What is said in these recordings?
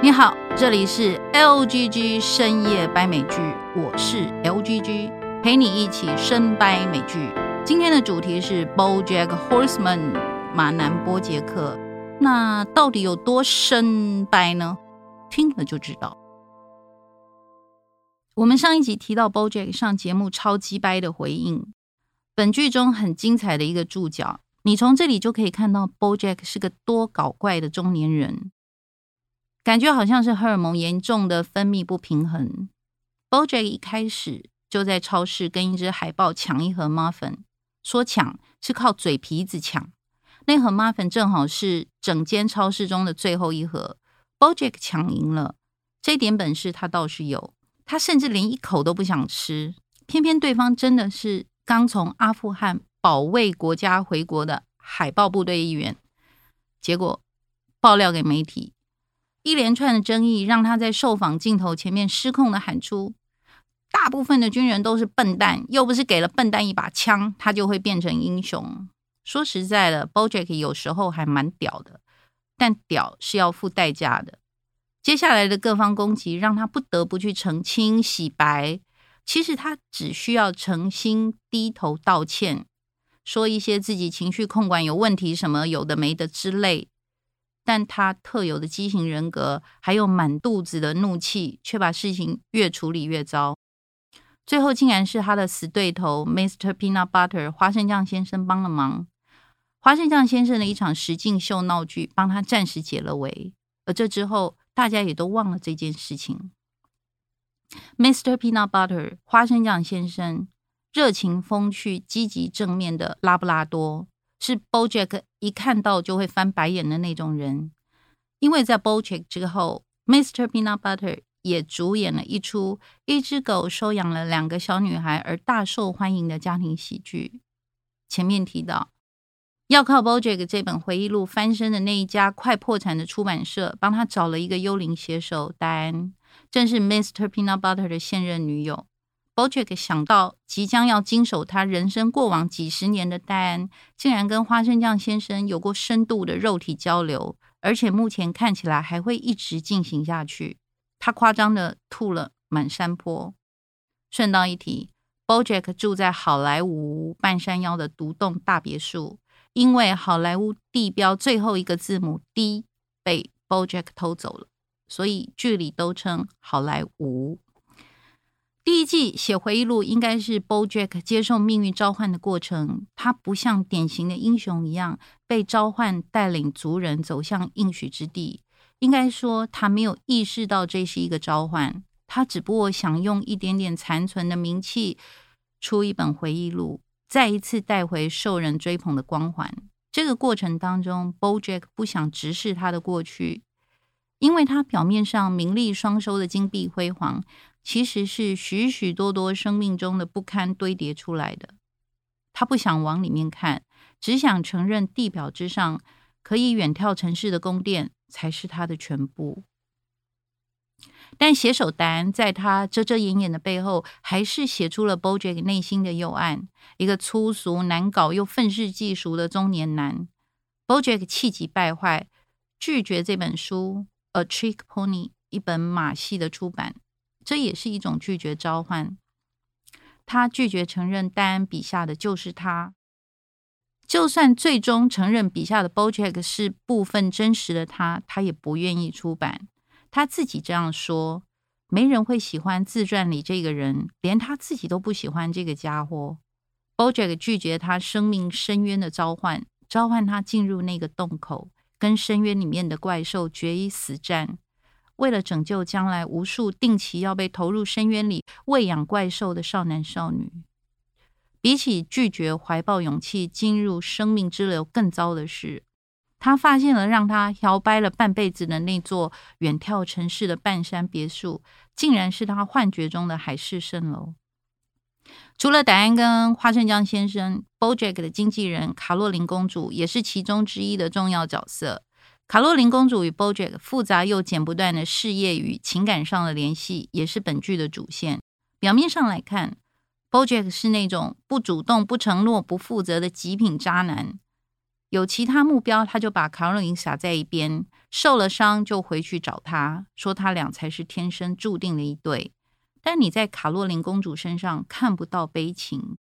你好，这里是 LGG 深夜掰美剧，我是 LGG，陪你一起深掰美剧。今天的主题是 BoJack Horseman，马男波杰克。那到底有多深掰呢？听了就知道。我们上一集提到 BoJack 上节目超鸡掰的回应，本剧中很精彩的一个注脚，你从这里就可以看到 BoJack 是个多搞怪的中年人。感觉好像是荷尔蒙严重的分泌不平衡。BoJack 一开始就在超市跟一只海豹抢一盒 muffin，说抢是靠嘴皮子抢。那盒 muffin 正好是整间超市中的最后一盒。BoJack 抢赢了，这点本事他倒是有。他甚至连一口都不想吃，偏偏对方真的是刚从阿富汗保卫国家回国的海豹部队一员。结果爆料给媒体。一连串的争议让他在受访镜头前面失控的喊出：“大部分的军人都是笨蛋，又不是给了笨蛋一把枪，他就会变成英雄。”说实在的，BoJack 有时候还蛮屌的，但屌是要付代价的。接下来的各方攻击让他不得不去澄清洗白。其实他只需要诚心低头道歉，说一些自己情绪控管有问题，什么有的没的之类。但他特有的畸形人格，还有满肚子的怒气，却把事情越处理越糟。最后竟然是他的死对头 Mr. Peanut Butter 花生酱先生帮了忙。花生酱先生的一场实境秀闹剧，帮他暂时解了围。而这之后，大家也都忘了这件事情。Mr. Peanut Butter 花生酱先生，热情风趣、积极正面的拉布拉多。是 BoJack 一看到就会翻白眼的那种人，因为在 BoJack 之后，Mr. Peanut Butter 也主演了一出一只狗收养了两个小女孩而大受欢迎的家庭喜剧。前面提到，要靠 BoJack 这本回忆录翻身的那一家快破产的出版社，帮他找了一个幽灵写手戴安，正是 Mr. Peanut Butter 的现任女友。BoJack 想到即将要经手他人生过往几十年的戴安，竟然跟花生酱先生有过深度的肉体交流，而且目前看起来还会一直进行下去。他夸张的吐了满山坡。顺道一提，BoJack 住在好莱坞半山腰的独栋大别墅，因为好莱坞地标最后一个字母 D 被 BoJack 偷走了，所以剧里都称好莱坞。第一季写回忆录，应该是 BoJack 接受命运召唤的过程。他不像典型的英雄一样被召唤，带领族人走向应许之地。应该说，他没有意识到这是一个召唤。他只不过想用一点点残存的名气，出一本回忆录，再一次带回受人追捧的光环。这个过程当中，BoJack 不想直视他的过去，因为他表面上名利双收的金碧辉煌。其实是许许多多生命中的不堪堆叠出来的。他不想往里面看，只想承认地表之上可以远眺城市的宫殿才是他的全部。但写手丹在他遮遮掩掩的背后，还是写出了 BoJack 内心的幽暗。一个粗俗难搞又愤世嫉俗的中年男。BoJack 气急败坏，拒绝这本书《A Trick Pony》一本马戏的出版。这也是一种拒绝召唤。他拒绝承认戴安笔下的就是他，就算最终承认笔下的 BoJack 是部分真实的他，他也不愿意出版。他自己这样说：“没人会喜欢自传里这个人，连他自己都不喜欢这个家伙。” BoJack 拒绝他生命深渊的召唤，召唤他进入那个洞口，跟深渊里面的怪兽决一死战。为了拯救将来无数定期要被投入深渊里喂养怪兽的少男少女，比起拒绝怀抱勇气进入生命之流更糟的是，他发现了让他摇摆了半辈子的那座远眺城市的半山别墅，竟然是他幻觉中的海市蜃楼。除了戴安跟花生酱先生，BoJack 的经纪人卡洛琳公主也是其中之一的重要角色。卡洛琳公主与 BoJack 复杂又剪不断的事业与情感上的联系，也是本剧的主线。表面上来看，BoJack 是那种不主动、不承诺、不负责的极品渣男。有其他目标，他就把卡洛琳撒在一边，受了伤就回去找他，说他俩才是天生注定的一对。但你在卡洛琳公主身上看不到悲情，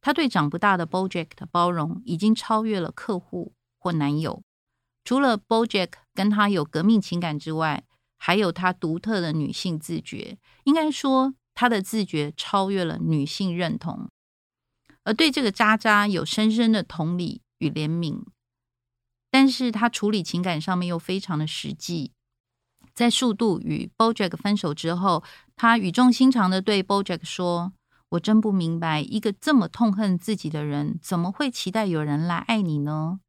她对长不大的 BoJack 的包容已经超越了客户或男友。除了 BoJack 跟他有革命情感之外，还有他独特的女性自觉。应该说，他的自觉超越了女性认同，而对这个渣渣有深深的同理与怜悯。但是他处理情感上面又非常的实际。在数度与 BoJack 分手之后，他语重心长的对 BoJack 说：“我真不明白，一个这么痛恨自己的人，怎么会期待有人来爱你呢？”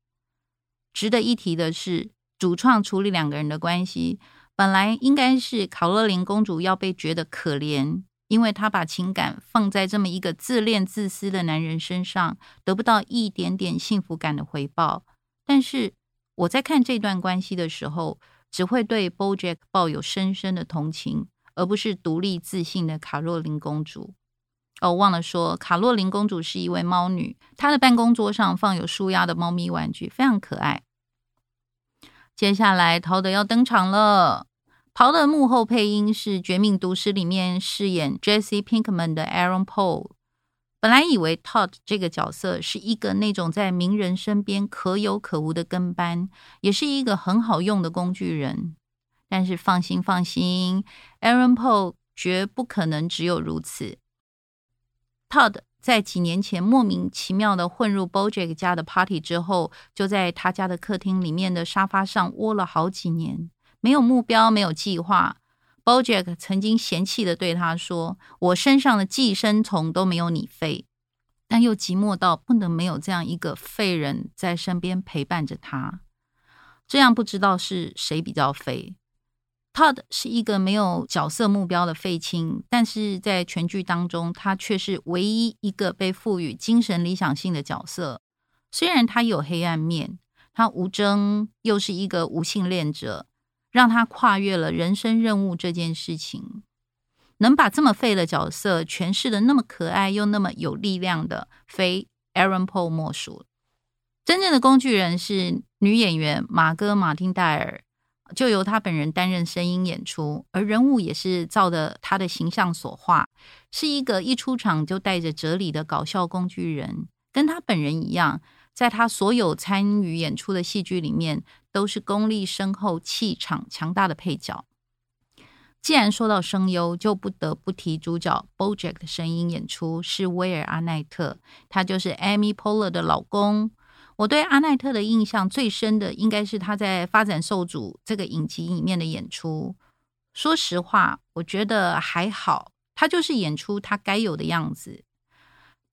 值得一提的是，主创处理两个人的关系，本来应该是卡洛琳公主要被觉得可怜，因为她把情感放在这么一个自恋自私的男人身上，得不到一点点幸福感的回报。但是我在看这段关系的时候，只会对 BoJack 抱有深深的同情，而不是独立自信的卡洛琳公主。哦，忘了说，卡洛琳公主是一位猫女，她的办公桌上放有舒压的猫咪玩具，非常可爱。接下来，陶德要登场了。陶德幕后配音是《绝命毒师》里面饰演 Jesse Pinkman 的 Aaron Paul。本来以为 Todd 这个角色是一个那种在名人身边可有可无的跟班，也是一个很好用的工具人。但是放心放心，Aaron Paul 绝不可能只有如此。Todd 在几年前莫名其妙的混入 BoJack 家的 party 之后，就在他家的客厅里面的沙发上窝了好几年，没有目标，没有计划。BoJack 曾经嫌弃的对他说：“我身上的寄生虫都没有你废。”但又寂寞到不能没有这样一个废人在身边陪伴着他。这样不知道是谁比较废。他是一个没有角色目标的废青，但是在全剧当中，他却是唯一一个被赋予精神理想性的角色。虽然他有黑暗面，他无争，又是一个无性恋者。让他跨越了人生任务这件事情，能把这么废的角色诠释的那么可爱又那么有力量的，非 Aaron Paul 莫属。真正的工具人是女演员马哥马丁戴尔，就由他本人担任声音演出，而人物也是照着他的形象所画，是一个一出场就带着哲理的搞笑工具人，跟他本人一样。在他所有参与演出的戏剧里面，都是功力深厚、气场强大的配角。既然说到声优，就不得不提主角 BoJack 的声音演出是威尔·阿奈特，他就是 Amy Poehler 的老公。我对阿奈特的印象最深的，应该是他在《发展受阻》这个影集里面的演出。说实话，我觉得还好，他就是演出他该有的样子。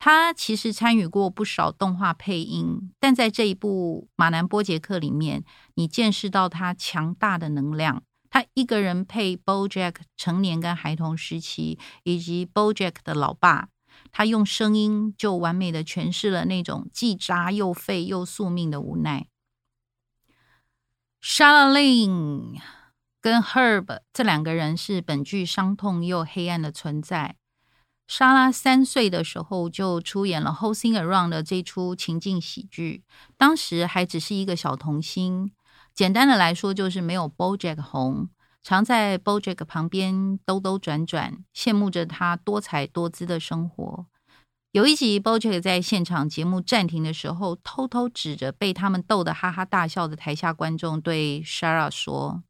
他其实参与过不少动画配音，但在这一部《马南波杰克》里面，你见识到他强大的能量。他一个人配 BoJack 成年跟孩童时期，以及 BoJack 的老爸，他用声音就完美的诠释了那种既渣又废又宿命的无奈。Charlene 跟 Herb 这两个人是本剧伤痛又黑暗的存在。莎拉三岁的时候就出演了《Hosing Around》的这出情境喜剧，当时还只是一个小童星。简单的来说，就是没有 BoJack 红，常在 BoJack 旁边兜兜转转，羡慕着他多彩多姿的生活。有一集，BoJack 在现场节目暂停的时候，偷偷指着被他们逗得哈哈大笑的台下观众，对 Shara 说：“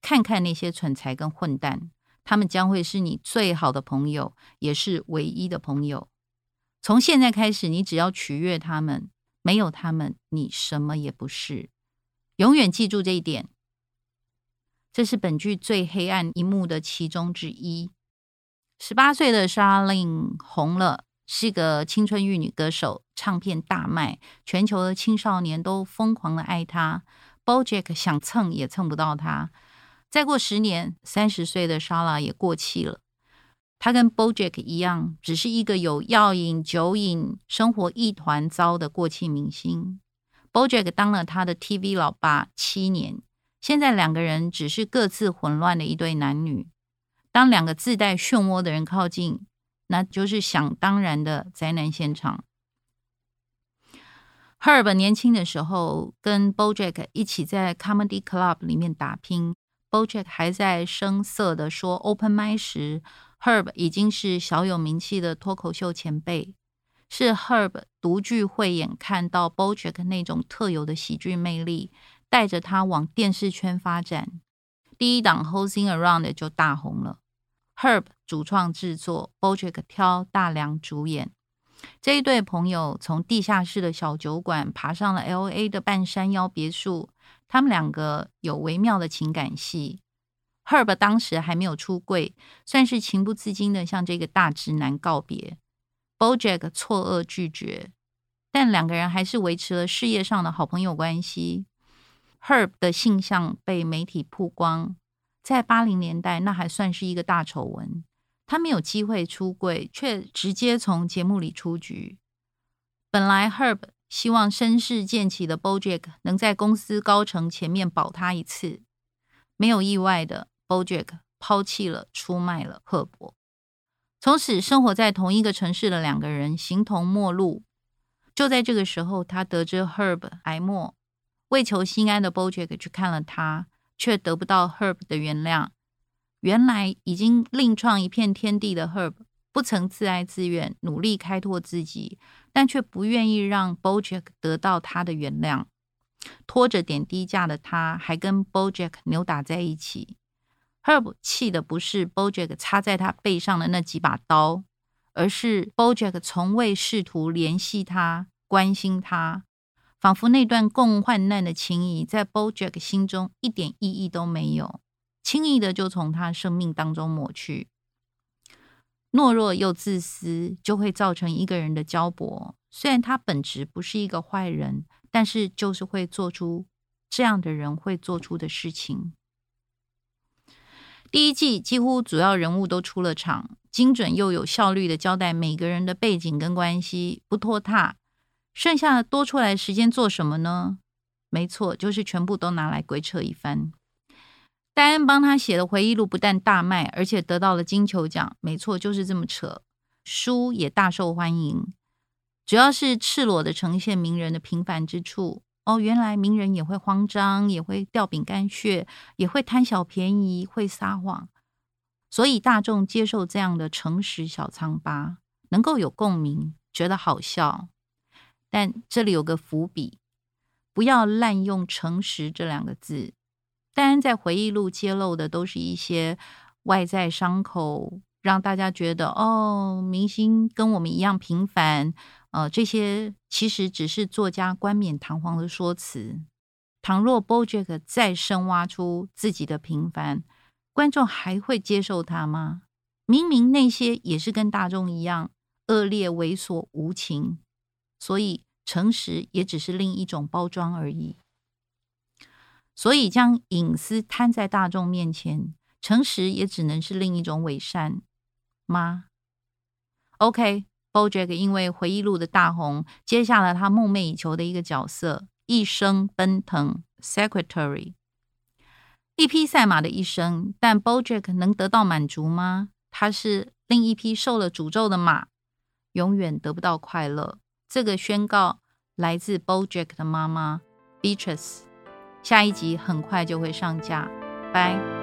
看看那些蠢材跟混蛋。”他们将会是你最好的朋友，也是唯一的朋友。从现在开始，你只要取悦他们，没有他们，你什么也不是。永远记住这一点。这是本剧最黑暗一幕的其中之一。十八岁的 Charlene 红了，是个青春玉女歌手，唱片大卖，全球的青少年都疯狂的爱她。BoJack 想蹭也蹭不到她。再过十年，三十岁的莎拉也过气了。她跟 BoJack 一样，只是一个有药瘾、酒瘾、生活一团糟的过气明星。BoJack 当了他的 TV 老爸七年，现在两个人只是各自混乱的一对男女。当两个自带漩涡的人靠近，那就是想当然的灾难现场。Herb 年轻的时候跟 BoJack 一起在 Comedy Club 里面打拼，BoJack 还在声色的说 Open m i 时，Herb 已经是小有名气的脱口秀前辈。是 Herb 独具慧眼，看到 BoJack 那种特有的喜剧魅力，带着他往电视圈发展。第一档 Hosing Around 就大红了。Herb 主创制作，BoJack 挑大梁主演。这一对朋友从地下室的小酒馆爬上了 LA 的半山腰别墅，他们两个有微妙的情感戏。Herb 当时还没有出柜，算是情不自禁的向这个大直男告别。BoJack 错愕拒绝，但两个人还是维持了事业上的好朋友关系。Herb 的性向被媒体曝光，在八零年代那还算是一个大丑闻。他没有机会出柜，却直接从节目里出局。本来 Herb 希望身世渐起的 BoJack 能在公司高层前面保他一次，没有意外的，BoJack 抛弃了、出卖了赫伯。从此生活在同一个城市的两个人形同陌路。就在这个时候，他得知 Herb 癌末，为求心安的 BoJack 去看了他，却得不到 Herb 的原谅。原来已经另创一片天地的 Herb 不曾自哀自怨，努力开拓自己，但却不愿意让 BoJack 得到他的原谅。拖着点滴架的他，还跟 BoJack 扭打在一起。Herb 气的不是 BoJack 插在他背上的那几把刀，而是 BoJack 从未试图联系他、关心他，仿佛那段共患难的情谊在 BoJack 心中一点意义都没有。轻易的就从他生命当中抹去，懦弱又自私，就会造成一个人的焦薄。虽然他本质不是一个坏人，但是就是会做出这样的人会做出的事情。第一季几乎主要人物都出了场，精准又有效率的交代每个人的背景跟关系，不拖沓。剩下的多出来时间做什么呢？没错，就是全部都拿来鬼扯一番。戴恩帮他写的回忆录不但大卖，而且得到了金球奖。没错，就是这么扯。书也大受欢迎，主要是赤裸的呈现名人的平凡之处。哦，原来名人也会慌张，也会掉饼干屑，也会贪小便宜，会撒谎。所以大众接受这样的诚实小苍疤，能够有共鸣，觉得好笑。但这里有个伏笔，不要滥用“诚实”这两个字。当然，在回忆录揭露的都是一些外在伤口，让大家觉得哦，明星跟我们一样平凡。呃，这些其实只是作家冠冕堂皇的说辞。倘若 BoJack 再深挖出自己的平凡，观众还会接受他吗？明明那些也是跟大众一样恶劣、猥琐、无情，所以诚实也只是另一种包装而已。所以，将隐私摊在大众面前，诚实也只能是另一种伪善吗？OK，BoJack 因为回忆录的大红，接下了他梦寐以求的一个角色——一生奔腾 Secretary。一匹赛马的一生，但 BoJack 能得到满足吗？他是另一匹受了诅咒的马，永远得不到快乐。这个宣告来自 BoJack 的妈妈 Beatrice。下一集很快就会上架，拜。